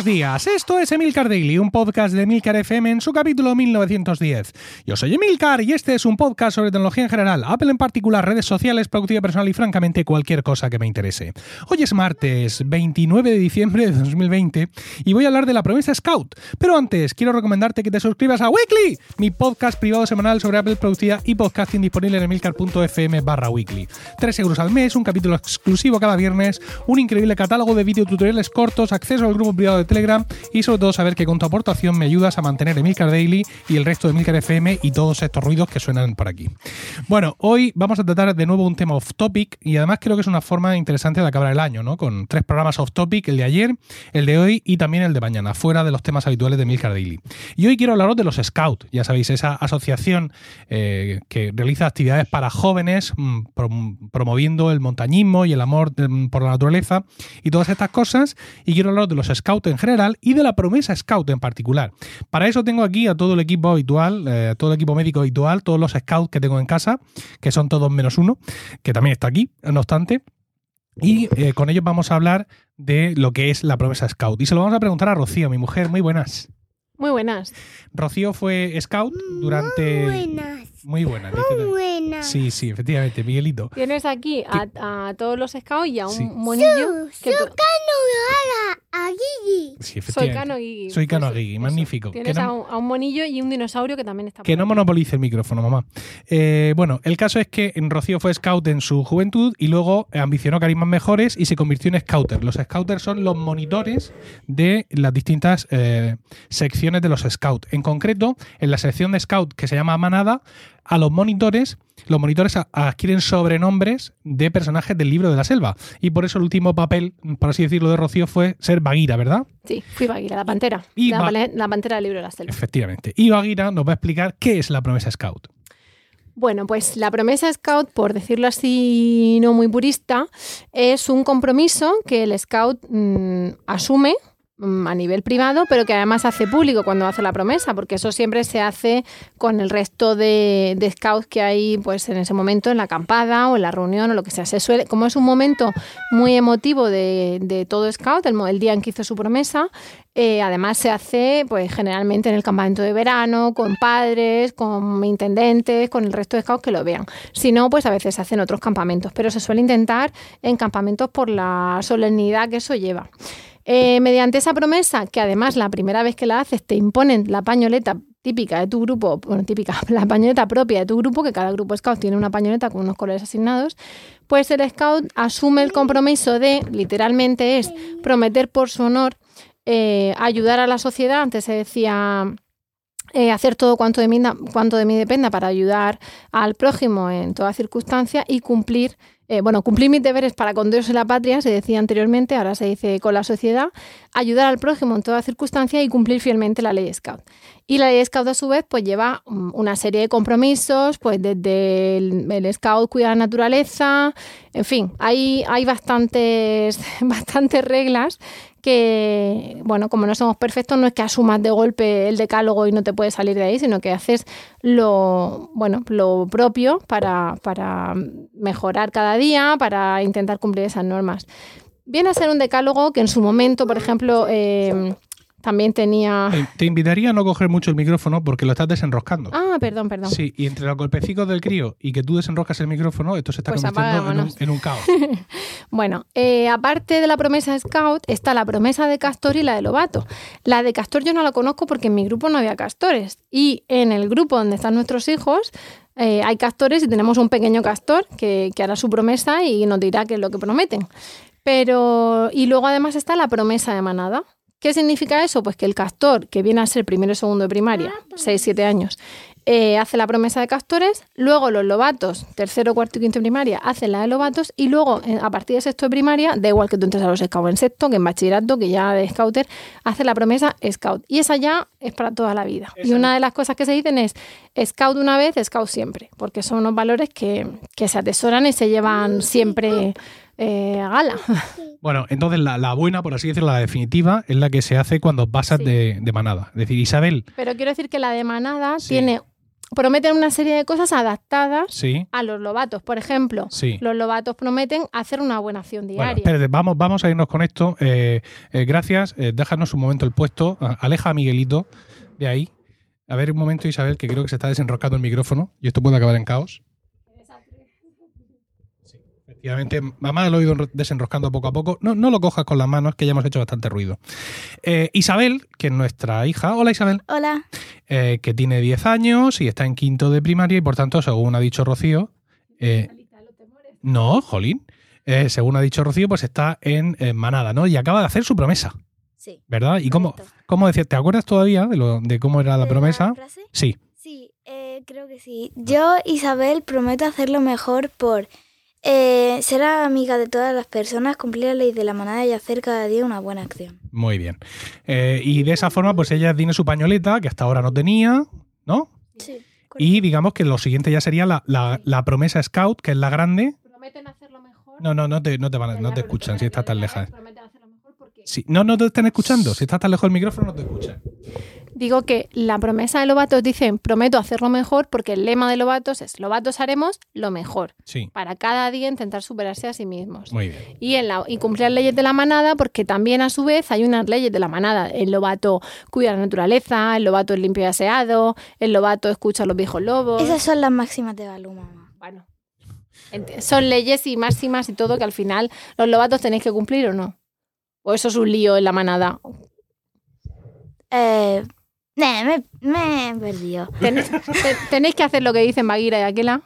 buenos días. Esto es Emilcar Daily, un podcast de Emilcar FM en su capítulo 1910. Yo soy Emilcar y este es un podcast sobre tecnología en general, Apple en particular, redes sociales, productividad personal y francamente cualquier cosa que me interese. Hoy es martes 29 de diciembre de 2020 y voy a hablar de la promesa Scout. Pero antes, quiero recomendarte que te suscribas a Weekly, mi podcast privado semanal sobre Apple, productividad y podcasting disponible en emilcar.fm barra weekly. 3 euros al mes, un capítulo exclusivo cada viernes, un increíble catálogo de videotutoriales cortos, acceso al grupo privado de Telegram y sobre todo saber que con tu aportación me ayudas a mantener Emilcar Daily y el resto de Emilcar FM y todos estos ruidos que suenan por aquí. Bueno, hoy vamos a tratar de nuevo un tema off topic y además creo que es una forma interesante de acabar el año, ¿no? Con tres programas off topic, el de ayer, el de hoy y también el de mañana, fuera de los temas habituales de Emilcar Daily. Y hoy quiero hablaros de los Scouts, ya sabéis, esa asociación eh, que realiza actividades para jóvenes, mm, promoviendo el montañismo y el amor mm, por la naturaleza y todas estas cosas. Y quiero hablaros de los Scouts en general y de la promesa Scout en particular. Para eso tengo aquí a todo el equipo habitual, eh, todo el equipo médico habitual, todos los Scouts que tengo en casa, que son todos menos uno, que también está aquí, no obstante. Y eh, con ellos vamos a hablar de lo que es la promesa Scout. Y se lo vamos a preguntar a Rocío, mi mujer. Muy buenas. Muy buenas. Rocío fue Scout durante... Muy buenas. Muy buena. Muy buena. Sí, sí, efectivamente, Miguelito. Tienes aquí a, a todos los scouts y a un monillo. Su, que su tú- cano a, a Gigi. Sí, Soy. Cano Gigi. Soy Cano magnífico. Tienes Que no- a, un, a un monillo y un dinosaurio que también está Que por no monopolice el micrófono, mamá. Eh, bueno, el caso es que Rocío fue scout en su juventud y luego ambicionó carismas mejores y se convirtió en scouter. Los scouters son los monitores de las distintas eh, secciones de los scouts. En concreto, en la sección de scout que se llama manada, a los monitores, los monitores adquieren sobrenombres de personajes del libro de la selva. Y por eso el último papel, por así decirlo, de Rocío fue ser Bagheera, ¿verdad? Sí, fui Bagheera, la pantera. Y la, la pantera del libro de la selva. Efectivamente. Y Bagheera nos va a explicar qué es la promesa scout. Bueno, pues la promesa Scout, por decirlo así no muy purista, es un compromiso que el Scout mm, asume a nivel privado, pero que además hace público cuando hace la promesa, porque eso siempre se hace con el resto de, scouts que hay pues en ese momento en la acampada o en la reunión o lo que sea. Se suele, como es un momento muy emotivo de, de todo scout, el, el día en que hizo su promesa, eh, además se hace pues generalmente en el campamento de verano, con padres, con intendentes, con el resto de scouts que lo vean. Si no, pues a veces se hacen otros campamentos, pero se suele intentar en campamentos por la solemnidad que eso lleva. Eh, mediante esa promesa, que además la primera vez que la haces te imponen la pañoleta típica de tu grupo, bueno, típica, la pañoleta propia de tu grupo, que cada grupo scout tiene una pañoleta con unos colores asignados, pues el scout asume el compromiso de, literalmente es, prometer por su honor eh, ayudar a la sociedad. Antes se decía eh, hacer todo cuanto de, mí, cuanto de dependa para ayudar al prójimo en toda circunstancia y cumplir, eh, bueno, cumplir mis deberes para con Dios y la patria, se decía anteriormente, ahora se dice con la sociedad, ayudar al prójimo en toda circunstancia y cumplir fielmente la ley Scout. Y la ley Scout a su vez pues lleva una serie de compromisos, pues desde el, el Scout cuida la naturaleza, en fin, hay, hay bastantes, bastantes reglas que, bueno, como no somos perfectos, no es que asumas de golpe el decálogo y no te puedes salir de ahí, sino que haces lo, bueno, lo propio para, para mejorar cada día, para intentar cumplir esas normas. Viene a ser un decálogo que en su momento, por ejemplo, eh, también tenía... Eh, Te invitaría a no coger mucho el micrófono porque lo estás desenroscando. Ah, perdón, perdón. Sí, y entre los golpecicos del crío y que tú desenroscas el micrófono, esto se está Pues convirtiendo en un, apagámonos. en un caos. Bueno, eh, aparte de la promesa Scout, está la promesa de Castor y la de Lobato. La de Castor yo no la conozco porque en mi grupo no había castores. Y en el grupo donde están nuestros hijos eh, hay castores y tenemos un pequeño castor que, que hará su promesa y nos dirá qué es lo que prometen. Pero, y luego además está la promesa de manada. ¿Qué significa eso? Pues que el castor, que viene a ser primero y segundo de primaria, 6-7 años, eh, hace la promesa de castores, luego los lobatos, tercero, cuarto y quinto de primaria, hacen la de lobatos, y luego a partir de sexto de primaria, da igual que tú entres a los scouts en sexto, que en bachillerato, que ya de scouter, hace la promesa scout. Y esa ya es para toda la vida. Y una de las cosas que se dicen es scout una vez, scout siempre, porque son unos valores que, que se atesoran y se llevan siempre eh, a gala. Bueno, entonces la, la buena, por así decirlo, la definitiva, es la que se hace cuando pasas Sí. de, de manada. Es decir, Isabel, Pero quiero decir que la de manada Sí. tiene prometen una serie de cosas adaptadas Sí, a los lobatos. Por ejemplo, sí. los lobatos prometen hacer una buena acción Bueno, diaria. espérate, vamos, vamos a irnos con esto. Eh, eh, gracias, eh, déjanos un momento el puesto. Aleja a Miguelito de ahí. A ver un momento, Isabel, que creo que se está desenroscando el micrófono y esto puede acabar en caos. Efectivamente, mamá lo ha ido enro- desenroscando poco a poco. No, no lo cojas con las manos, que ya hemos hecho bastante ruido. Eh, Isabel, que es nuestra hija. Hola, Isabel. Hola. eh, que tiene 10 años y está en quinto de primaria y por tanto, según ha dicho Rocío, eh, no, Jolín, eh, según ha dicho Rocío, pues está en, en Manada, ¿no? Y acaba de hacer su promesa, Sí. ¿verdad? ¿Y cómo, cómo decía? ¿Te acuerdas todavía de, lo, de cómo era la ¿De promesa? frase? Sí, Sí, creo que sí. Yo, Isabel, prometo hacerlo mejor por eh, ser amiga de todas las personas, cumplir la ley de la manada y hacer cada día una buena acción. muy bien. Eh, y de esa forma, pues ella tiene su pañoleta, que hasta ahora no tenía, ¿no? Sí. Y digamos que lo siguiente ya sería la, la- la promesa Scout, que es la grande. Prometen hacerlo mejor. No, no, no te, no te, van no te escuchan si estás tan lejos. Prometen Sí, no, no te están escuchando. Si estás tan lejos del micrófono, no te escuchan. Digo que la promesa de Lobatos dicen prometo hacerlo mejor porque el lema de Lobatos es Lobatos haremos lo mejor. Sí, Para cada día intentar superarse a sí mismos. muy bien. Y, en la, y cumplir las leyes de la manada porque también a su vez hay unas leyes de la manada. El lobato cuida la naturaleza, el lobato es limpio y aseado, el lobato escucha a los viejos lobos. Esas son las máximas de Balú, mamá. Bueno, son leyes y máximas y todo que al final los lobatos tenéis que cumplir o no. O eso es un lío en la manada. Eh, me, me he perdido. Tenéis, te- tenéis que hacer lo que dicen Baguira y Aquela,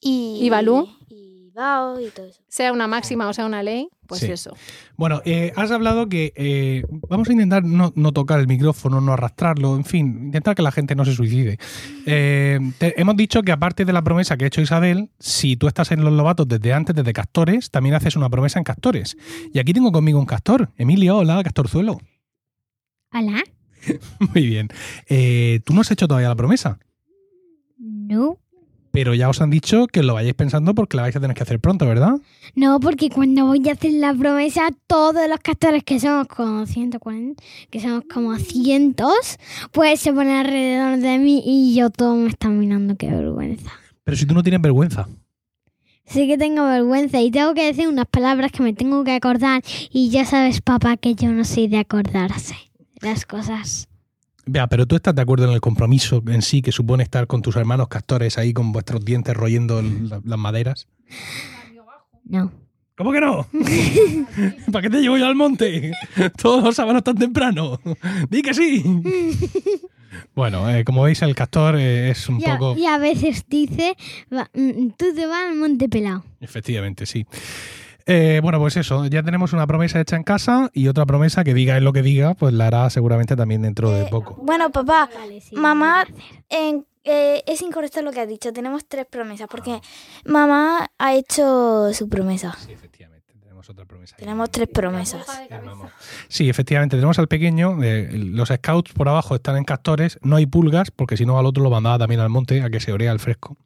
Y, ¿Y Balú? Y Bao y todo eso. sea una máxima o sea una ley, pues Sí. eso. Bueno, eh, has hablado que eh, vamos a intentar no, no tocar el micrófono, no arrastrarlo, en fin, intentar que la gente no se suicide. Eh, te- hemos dicho que aparte de la promesa que ha hecho Isabel, si tú estás en los lobatos desde antes, desde Castores, también haces una promesa en Castores. Y aquí tengo conmigo un castor. Emilio, hola, Castorzuelo. Hola. Muy bien. Eh, tú no has hecho todavía la promesa, No. Pero ya os han dicho que lo vayáis pensando porque la vais a tener que hacer pronto, ¿verdad? No, porque cuando voy a hacer la promesa, todos los castores que somos como 140, que somos como cientos, pues se ponen alrededor de mí y yo todo me están mirando, qué vergüenza. Pero si tú no tienes vergüenza. Sí que tengo vergüenza y tengo que decir unas palabras que me tengo que acordar y ya sabes, papá, que yo no soy de acordarse de las cosas. Vea, pero tú estás de acuerdo en el compromiso en sí que supone estar con tus hermanos castores ahí con vuestros dientes royendo el- la- las maderas. No. ¿Cómo que no? ¿Para qué te llevo yo al monte? Todos los sábados tan temprano. Di que sí. Bueno, eh, como veis, el castor eh, es un Y a, poco. y a veces dice, va, mm, tú te vas al monte pelado. Efectivamente, sí. Eh, bueno, pues eso, ya tenemos una promesa hecha en casa y otra promesa que diga es lo que diga, pues la hará seguramente también dentro de Eh, poco. Bueno, papá, Vale, sí, Mamá, en- eh, es incorrecto lo que has dicho. Tenemos tres promesas porque mamá ha hecho su promesa. Sí, efectivamente, tenemos otra promesa. Tenemos tres promesas. Sí, efectivamente, tenemos al pequeño. eh, los scouts por abajo están en castores, no hay pulgas, porque si no al otro lo mandaba también al monte a que se orea al fresco.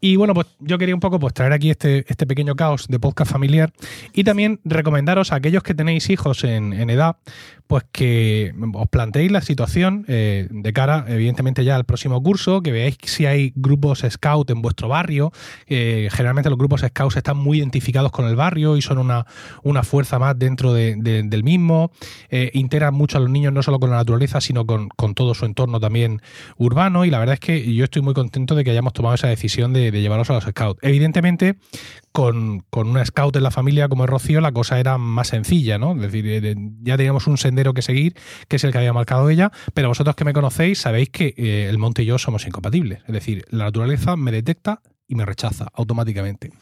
Y bueno, pues yo quería un poco pues traer aquí este, este pequeño caos de podcast familiar y también recomendaros a aquellos que tenéis hijos en, en edad, pues que os planteéis la situación eh, de cara, evidentemente, ya al próximo curso, que veáis si hay grupos scout en vuestro barrio. Eh, generalmente los grupos scouts están muy identificados con el barrio y son una, una fuerza más dentro de- de- del mismo. Eh, integran mucho a los niños no solo con la naturaleza, sino con, con todo su entorno también urbano. Y la verdad es que yo estoy muy contento de que hayamos tomado esa decisión de, de llevarlos a los scouts. Evidentemente, con, con una scout en la familia como es Rocío, la cosa era más sencilla, ¿no? Es decir, eh, ya teníamos un sendero que seguir, que es el que había marcado ella, pero vosotros que me conocéis sabéis que eh, el monte y yo somos incompatibles. Es decir, la naturaleza me detecta y me rechaza automáticamente.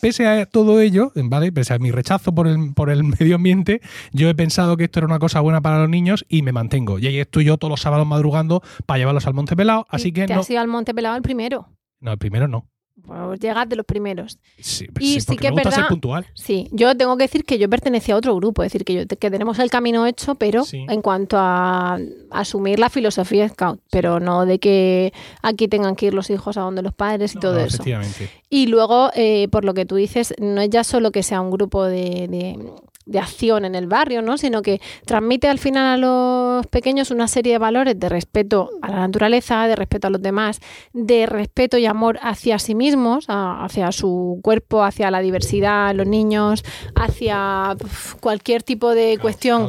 Pese a todo ello, ¿vale? Pese a mi rechazo por el, por el medio ambiente, yo he pensado que esto era una cosa buena para los niños y me mantengo. Y ahí estoy yo todos los sábados madrugando para llevarlos al Monte Pelado, así que Te no. has ido al Monte Pelado el primero. No, el primero no. Pues llegas de los primeros. Sí, Y sí, sí porque que me gusta ser verdad- puntual. Sí, yo tengo que decir que yo pertenecía a otro grupo, es decir, que, yo, que tenemos el camino hecho, pero Sí. en cuanto a asumir la filosofía Scout, pero no de que aquí tengan que ir los hijos a donde los padres y No, todo no, eso. Efectivamente. Y luego, eh, por lo que tú dices, no es ya solo que sea un grupo de, de- de acción en el barrio, ¿no? Sino que transmite al final a los pequeños una serie de valores de respeto a la naturaleza, de respeto a los demás, de respeto y amor hacia sí mismos, a- hacia su cuerpo, hacia la diversidad, los niños, hacia cualquier tipo de cuestión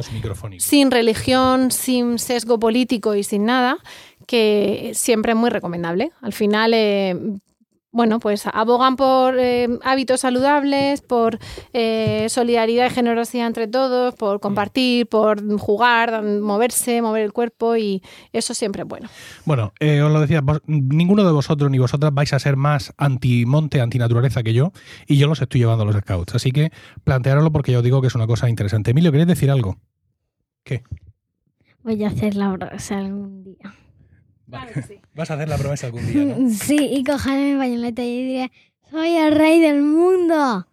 sin religión, sin sesgo político y sin nada, que siempre es muy recomendable. Al final, eh, bueno, pues abogan por eh, hábitos saludables, por eh, solidaridad y generosidad entre todos, por compartir, por jugar, moverse, mover el cuerpo y eso siempre es bueno. Bueno, eh, os lo decía, vos- ninguno de vosotros ni vosotras vais a ser más anti-monte, anti-naturaleza que yo, y yo los estoy llevando a los scouts. Así que planteároslo porque yo os digo que es una cosa interesante. Emilio, ¿queréis decir algo? ¿Qué? Voy a hacer la brasa algún día. Vas a hacer la promesa algún día, ¿no? Sí, y cogeré mi pañoleta y diré, soy el rey del mundo.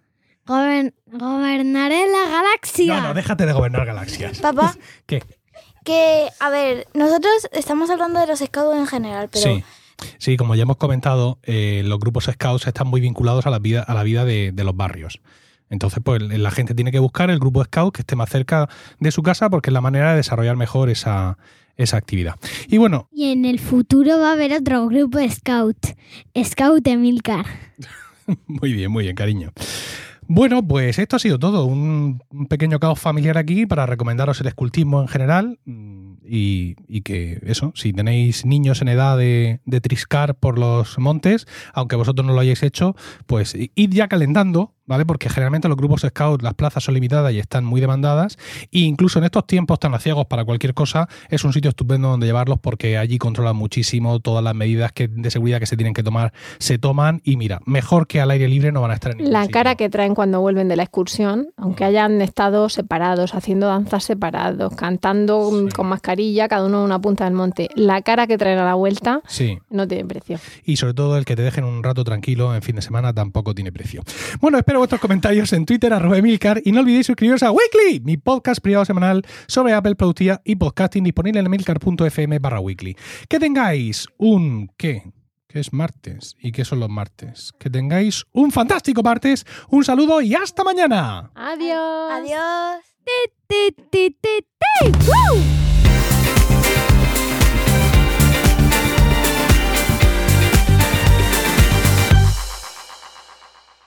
Gober- gobernaré la galaxia. No, no, déjate de gobernar galaxias. Papá, ¿Qué? que, a ver, nosotros estamos hablando de los scouts en general, pero Sí. Sí, como ya hemos comentado, eh, los grupos scouts están muy vinculados a la vida, a la vida de, de los barrios. Entonces, pues la gente tiene que buscar el grupo scout que esté más cerca de su casa porque es la manera de desarrollar mejor esa, esa actividad. Y bueno, Y en el futuro va a haber otro grupo Scout. Scout Emilcar. Muy bien, muy bien, cariño. Bueno, pues esto ha sido todo. Un, pequeño caos familiar aquí para recomendaros el escultismo en general. Y, y que eso, si tenéis niños en edad de, de triscar por los montes, aunque vosotros no lo hayáis hecho, pues id ya calentando, ¿vale? Porque generalmente los grupos scout, las plazas son limitadas y están muy demandadas. E incluso en estos tiempos tan aciagos para cualquier cosa, es un sitio estupendo donde llevarlos porque allí controlan muchísimo todas las medidas que, de seguridad que se tienen que tomar, se toman. Y mira, mejor que al aire libre no van a estar en ningún La sitio. cara que traen cuando vuelven de la excursión, aunque hayan estado separados, haciendo danzas separados, cantando mm, con mascarilla, cada uno en una punta del monte, la cara que traen a la vuelta Sí, no tiene precio. y sobre todo el que te dejen un rato tranquilo en fin de semana tampoco tiene precio. Bueno, espero vuestros comentarios en Twitter, arroba Emilcar, y no olvidéis suscribiros a Weekly, mi podcast privado semanal sobre Apple, productividad y podcasting disponible en emilcar.fm barra weekly. Que tengáis un... ¿qué? Que es martes. ¿Y qué son los martes? Que tengáis un fantástico martes, un saludo y hasta mañana. Adiós. adiós. Ti, ti, ti, ti. ¡Woo!